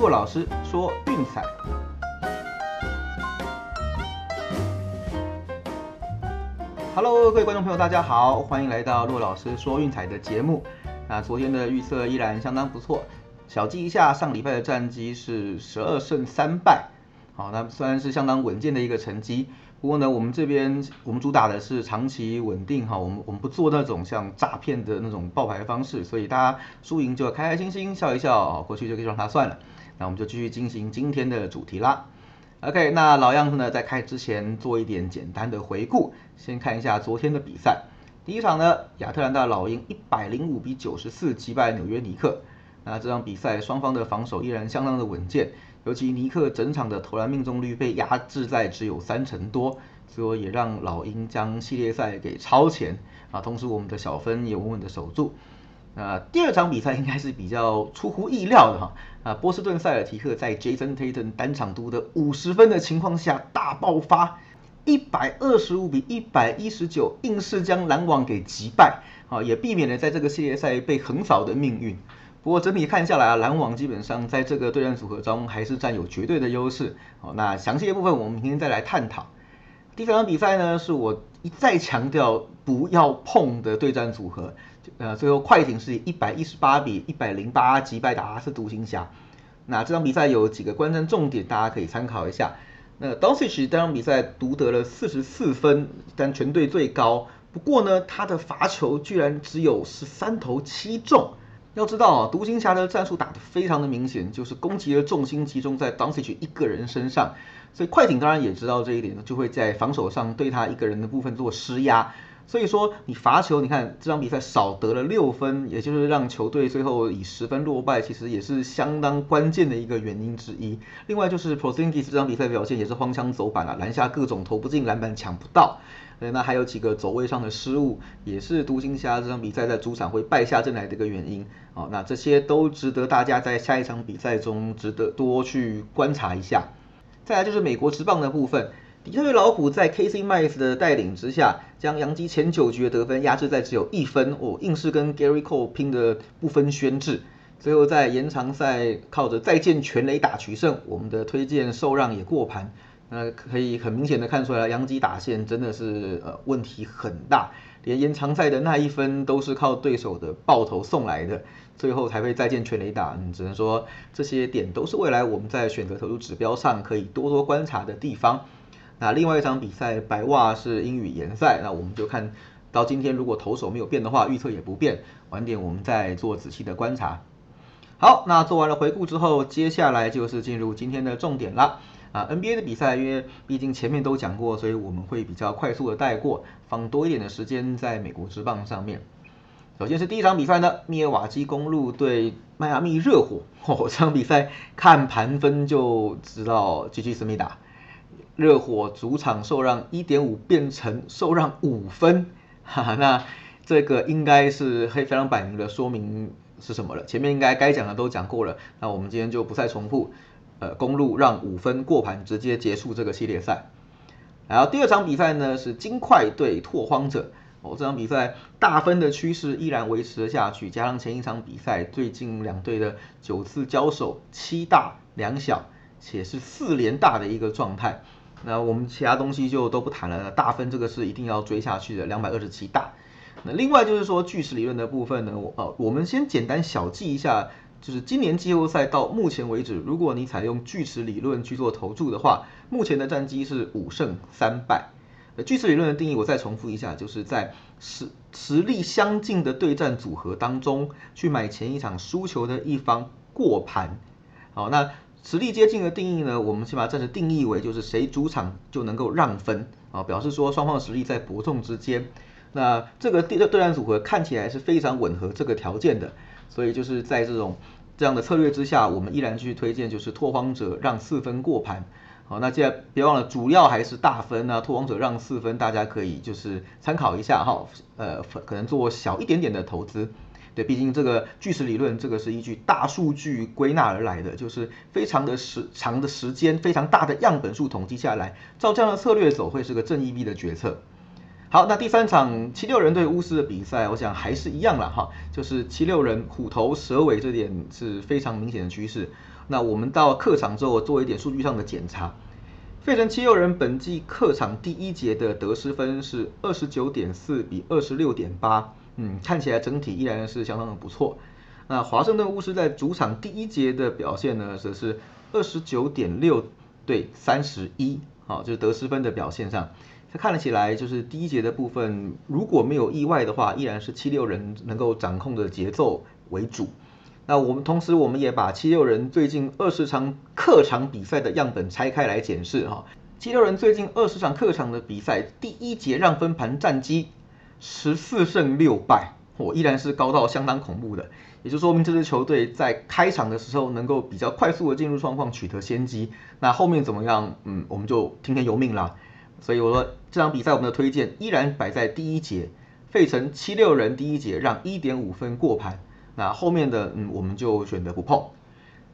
骆老师说运彩。Hello，各位观众朋友，大家好，欢迎来到骆老师说运彩的节目。那昨天的预测依然相当不错，小记一下，上礼拜的战绩是十二胜三败。好，那虽然是相当稳健的一个成绩，不过呢，我们这边我们主打的是长期稳定哈，我们我们不做那种像诈骗的那种爆牌方式，所以大家输赢就要开开心心笑一笑，过去就可以让它算了。那我们就继续进行今天的主题啦。OK，那老样子呢，在开之前做一点简单的回顾，先看一下昨天的比赛。第一场呢，亚特兰大老鹰一百零五比九十四击败纽约尼克。那这场比赛双方的防守依然相当的稳健。尤其尼克整场的投篮命中率被压制在只有三成多，所以也让老鹰将系列赛给超前啊。同时我们的小分也稳稳的守住。那第二场比赛应该是比较出乎意料的哈啊，波士顿塞尔提克在 Jason Tatum 单场独得五十分的情况下大爆发，一百二十五比一百一十九，硬是将篮网给击败啊，也避免了在这个系列赛被横扫的命运。不过整体看下来啊，篮网基本上在这个对战组合中还是占有绝对的优势。好，那详细的部分我们明天再来探讨。第三场比赛呢，是我一再强调不要碰的对战组合。呃，最后快艇是一百一十八比一百零八击败达拉斯独行侠。那这场比赛有几个关键重点，大家可以参考一下。那 Doncic 这场比赛独得了四十四分，但全队最高。不过呢，他的罚球居然只有十三投七中。要知道啊，独行侠的战术打得非常的明显，就是攻击的重心集中在 d o n c i c 一个人身上，所以快艇当然也知道这一点，就会在防守上对他一个人的部分做施压。所以说你罚球，你看这场比赛少得了六分，也就是让球队最后以十分落败，其实也是相当关键的一个原因之一。另外就是 p r o s i n g i s 这场比赛表现也是荒腔走板啊，篮下各种投不进篮板抢不到。对那还有几个走位上的失误，也是独行侠这场比赛在主场会败下阵来的一个原因。哦，那这些都值得大家在下一场比赛中值得多去观察一下。再来就是美国职棒的部分，底特律老虎在 KC m i c e 的带领之下，将洋基前九局的得分压制在只有一分，哦，硬是跟 Gary Cole 拼的不分轩轾。最后在延长赛靠着再见全垒打取胜，我们的推荐受让也过盘。那可以很明显的看出来，杨基打线真的是呃问题很大，连延长赛的那一分都是靠对手的爆头送来的，最后才会再见全垒打。嗯，只能说这些点都是未来我们在选择投入指标上可以多多观察的地方。那另外一场比赛，白袜是英语联赛，那我们就看到今天如果投手没有变的话，预测也不变，晚点我们再做仔细的观察。好，那做完了回顾之后，接下来就是进入今天的重点了。啊，NBA 的比赛，因为毕竟前面都讲过，所以我们会比较快速的带过，放多一点的时间在美国之棒上面。首先是第一场比赛呢，密尔瓦基公路对迈阿密热火。哦，这场比赛看盘分就知道 GG 思密达，热火主场受让一点五变成受让五分，哈哈，那这个应该是非常摆明的说明是什么了？前面应该该讲的都讲过了，那我们今天就不再重复。呃，公路让五分过盘，直接结束这个系列赛。然后第二场比赛呢是金块对拓荒者。哦，这场比赛大分的趋势依然维持了下去，加上前一场比赛最近两队的九次交手七大两小，且是四连大的一个状态。那我们其他东西就都不谈了，大分这个是一定要追下去的，两百二十七大。那另外就是说巨石理论的部分呢，我呃我们先简单小记一下。就是今年季后赛到目前为止，如果你采用锯齿理论去做投注的话，目前的战绩是五胜三败。呃，锯齿理论的定义我再重复一下，就是在实实力相近的对战组合当中去买前一场输球的一方过盘。好，那实力接近的定义呢，我们先把暂时定义为就是谁主场就能够让分啊，表示说双方的实力在伯仲之间。那这个对对战组合看起来是非常吻合这个条件的。所以就是在这种这样的策略之下，我们依然去推荐就是拓荒者让四分过盘。好，那既然别忘了主要还是大分啊，拓荒者让四分，大家可以就是参考一下哈。呃，可能做小一点点的投资。毕竟这个巨石理论这个是依据大数据归纳而来的，就是非常的时长的时间，非常大的样本数统计下来，照这样的策略走会是个正义币的决策。好，那第三场七六人对巫师的比赛，我想还是一样了哈，就是七六人虎头蛇尾这点是非常明显的趋势。那我们到客场之后做一点数据上的检查。费城七六人本季客场第一节的得失分是二十九点四比二十六点八，嗯，看起来整体依然是相当的不错。那华盛顿巫师在主场第一节的表现呢，则是二十九点六对三十一，好，就是得失分的表现上，它看了起来就是第一节的部分，如果没有意外的话，依然是七六人能够掌控的节奏为主。那我们同时，我们也把七六人最近二十场客场比赛的样本拆开来检视哈。七六人最近二十场客场的比赛，第一节让分盘战绩十四胜六败，我依然是高到相当恐怖的。也就说明这支球队在开场的时候能够比较快速的进入状况，取得先机。那后面怎么样？嗯，我们就听天由命啦。所以我说这场比赛我们的推荐依然摆在第一节，费城七六人第一节让一点五分过盘。那后面的嗯，我们就选择不碰。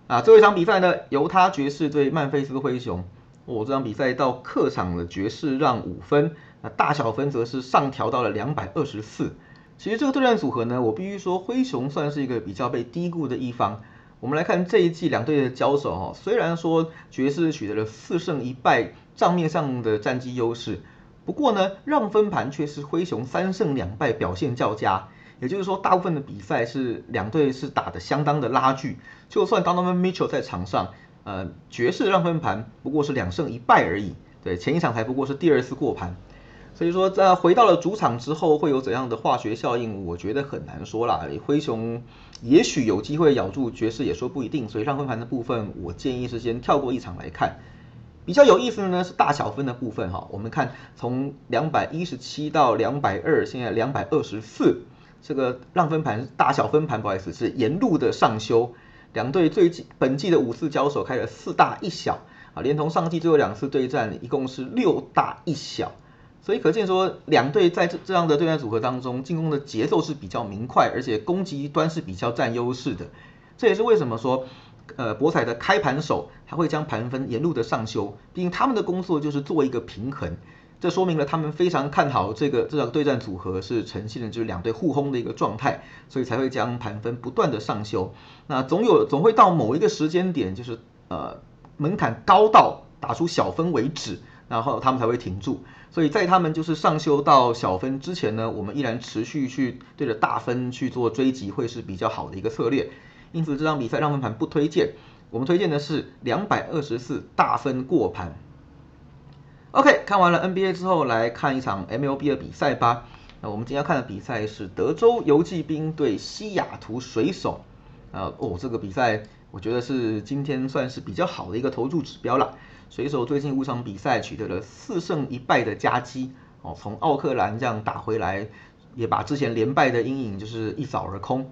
啊，最后一场比赛呢，犹他爵士对曼菲斯灰熊。哦，这场比赛到客场的爵士让五分，那大小分则是上调到了两百二十四。其实这个对战组合呢，我必须说灰熊算是一个比较被低估的一方。我们来看这一季两队的交手哈，虽然说爵士取得了四胜一败账面上的战绩优势，不过呢，让分盘却是灰熊三胜两败，表现较佳。也就是说，大部分的比赛是两队是打的相当的拉锯。就算 Donovan Mitchell 在场上，呃，爵士让分盘不过是两胜一败而已。对，前一场才不过是第二次过盘。所以说，在回到了主场之后，会有怎样的化学效应？我觉得很难说啦。灰熊也许有机会咬住爵士，也说不一定。所以让分盘的部分，我建议是先跳过一场来看。比较有意思的呢是大小分的部分哈。我们看从两百一十七到两百二，现在两百二十四。这个让分盘大小分盘，不好意思，是沿路的上修。两队最近本季的五次交手开了四大一小啊，连同上季最后两次对战，一共是六大一小。所以可见说，两队在这这样的对战组合当中，进攻的节奏是比较明快，而且攻击端是比较占优势的。这也是为什么说，呃，博彩的开盘手他会将盘分沿路的上修，毕竟他们的工作就是做一个平衡。这说明了他们非常看好这个这场对战组合是呈现的就是两队互轰的一个状态，所以才会将盘分不断的上修。那总有总会到某一个时间点，就是呃门槛高到打出小分为止，然后他们才会停住。所以在他们就是上修到小分之前呢，我们依然持续去对着大分去做追击，会是比较好的一个策略。因此这场比赛让分盘不推荐，我们推荐的是两百二十四大分过盘。OK，看完了 NBA 之后，来看一场 MLB 的比赛吧。那我们今天看的比赛是德州游骑兵对西雅图水手。啊，哦，这个比赛我觉得是今天算是比较好的一个投注指标了。水手最近五场比赛取得了四胜一败的佳绩，哦，从奥克兰这样打回来，也把之前连败的阴影就是一扫而空。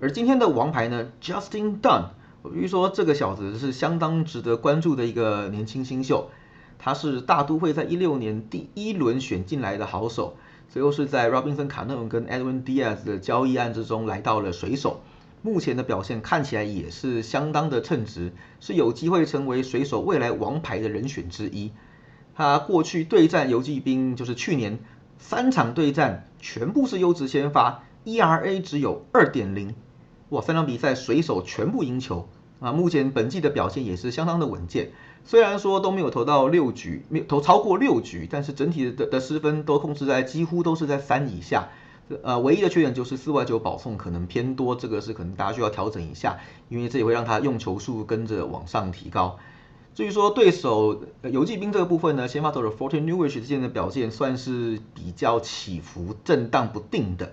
而今天的王牌呢，Justin Dunn，我必须说这个小子是相当值得关注的一个年轻新秀。他是大都会在一六年第一轮选进来的好手，最后是在 Robinson 卡诺跟 Edwin Diaz 的交易案之中来到了水手，目前的表现看起来也是相当的称职，是有机会成为水手未来王牌的人选之一。他过去对战游击兵，就是去年三场对战全部是优质先发，ERA 只有二点零，哇，三场比赛水手全部赢球啊，目前本季的表现也是相当的稳健。虽然说都没有投到六局，没有投超过六局，但是整体的的失分都控制在几乎都是在三以下。呃，唯一的缺点就是四外九保送可能偏多，这个是可能大家需要调整一下，因为这也会让他用球数跟着往上提高。至于说对手游击兵这个部分呢，先发投手 Fortin Newish 之间的表现算是比较起伏、震荡不定的。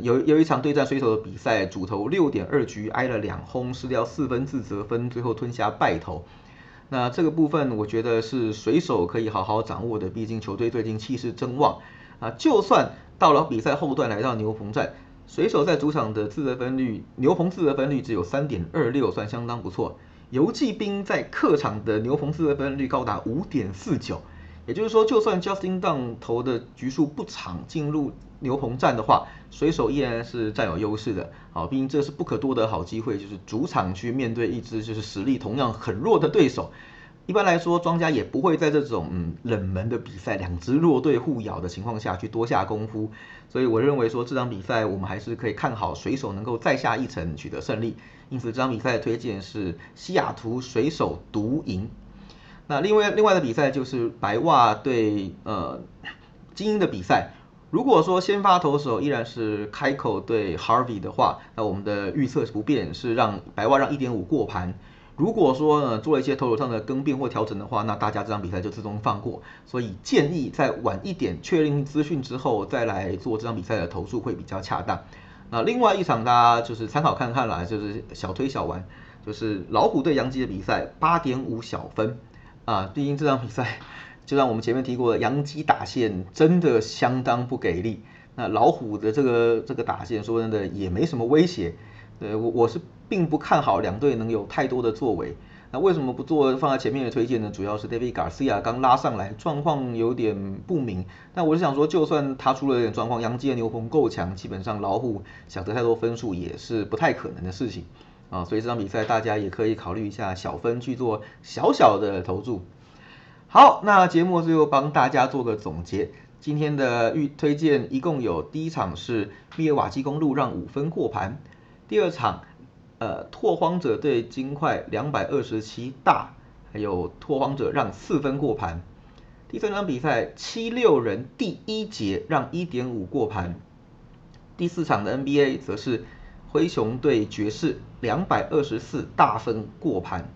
有有一场对战水手的比赛，主投六点二局挨了两轰，失掉四分自责分，最后吞下败投。那这个部分，我觉得是水手可以好好掌握的，毕竟球队最近气势正旺啊。就算到了比赛后段来到牛棚站，水手在主场的自得分率，牛棚自得分率只有三点二六，算相当不错。游骑兵在客场的牛棚自得分率高达五点四九。也就是说，就算 Justin Dunn 投的局数不长，进入牛棚战的话，水手依然是占有优势的。好，毕竟这是不可多得好机会，就是主场去面对一支就是实力同样很弱的对手。一般来说，庄家也不会在这种嗯冷门的比赛，两支弱队互咬的情况下去多下功夫。所以我认为说这场比赛我们还是可以看好水手能够再下一城取得胜利。因此这场比赛的推荐是西雅图水手独赢。那另外另外的比赛就是白袜对呃精英的比赛。如果说先发投手依然是开口对 Harvey 的话，那我们的预测是不变，是让白袜让一点五过盘。如果说呢做了一些投手上的更变或调整的话，那大家这场比赛就自动放过。所以建议在晚一点确认资讯之后再来做这场比赛的投诉会比较恰当。那另外一场大家就是参考看看啦，就是小推小玩，就是老虎对杨基的比赛八点五小分啊。毕竟这场比赛就像我们前面提过的，杨基打线真的相当不给力。那老虎的这个这个打线说真的也没什么威胁。对，我我是。并不看好两队能有太多的作为。那为什么不做放在前面的推荐呢？主要是 David Garcia 刚拉上来，状况有点不明。但我是想说，就算他出了点状况，杨基的牛棚够强，基本上老虎想得太多分数也是不太可能的事情啊。所以这场比赛大家也可以考虑一下小分去做小小的投注。好，那节目最后帮大家做个总结。今天的预推荐一共有：第一场是密尔瓦基公路让五分过盘，第二场。呃，拓荒者对金块两百二十七大，还有拓荒者让四分过盘。第三场比赛七六人第一节让一点五过盘。第四场的 NBA 则是灰熊对爵士两百二十四大分过盘。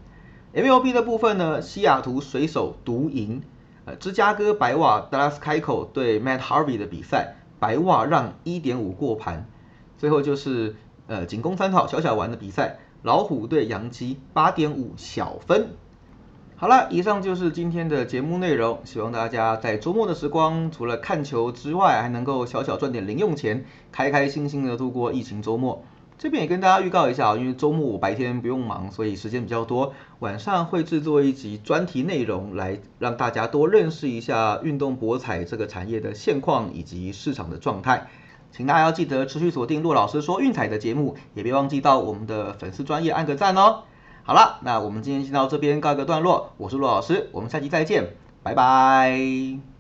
MLB 的部分呢，西雅图水手独赢。呃，芝加哥白袜 Dallas 开口对 Matt Harvey 的比赛，白袜让一点五过盘。最后就是。呃，仅供参考，小小玩的比赛，老虎对杨基八点五小分。好了，以上就是今天的节目内容，希望大家在周末的时光，除了看球之外，还能够小小赚点零用钱，开开心心的度过疫情周末。这边也跟大家预告一下，因为周末我白天不用忙，所以时间比较多，晚上会制作一集专题内容，来让大家多认识一下运动博彩这个产业的现况以及市场的状态。请大家要记得持续锁定骆老师说运彩的节目，也别忘记到我们的粉丝专业按个赞哦。好了，那我们今天先到这边告一个段落，我是骆老师，我们下期再见，拜拜。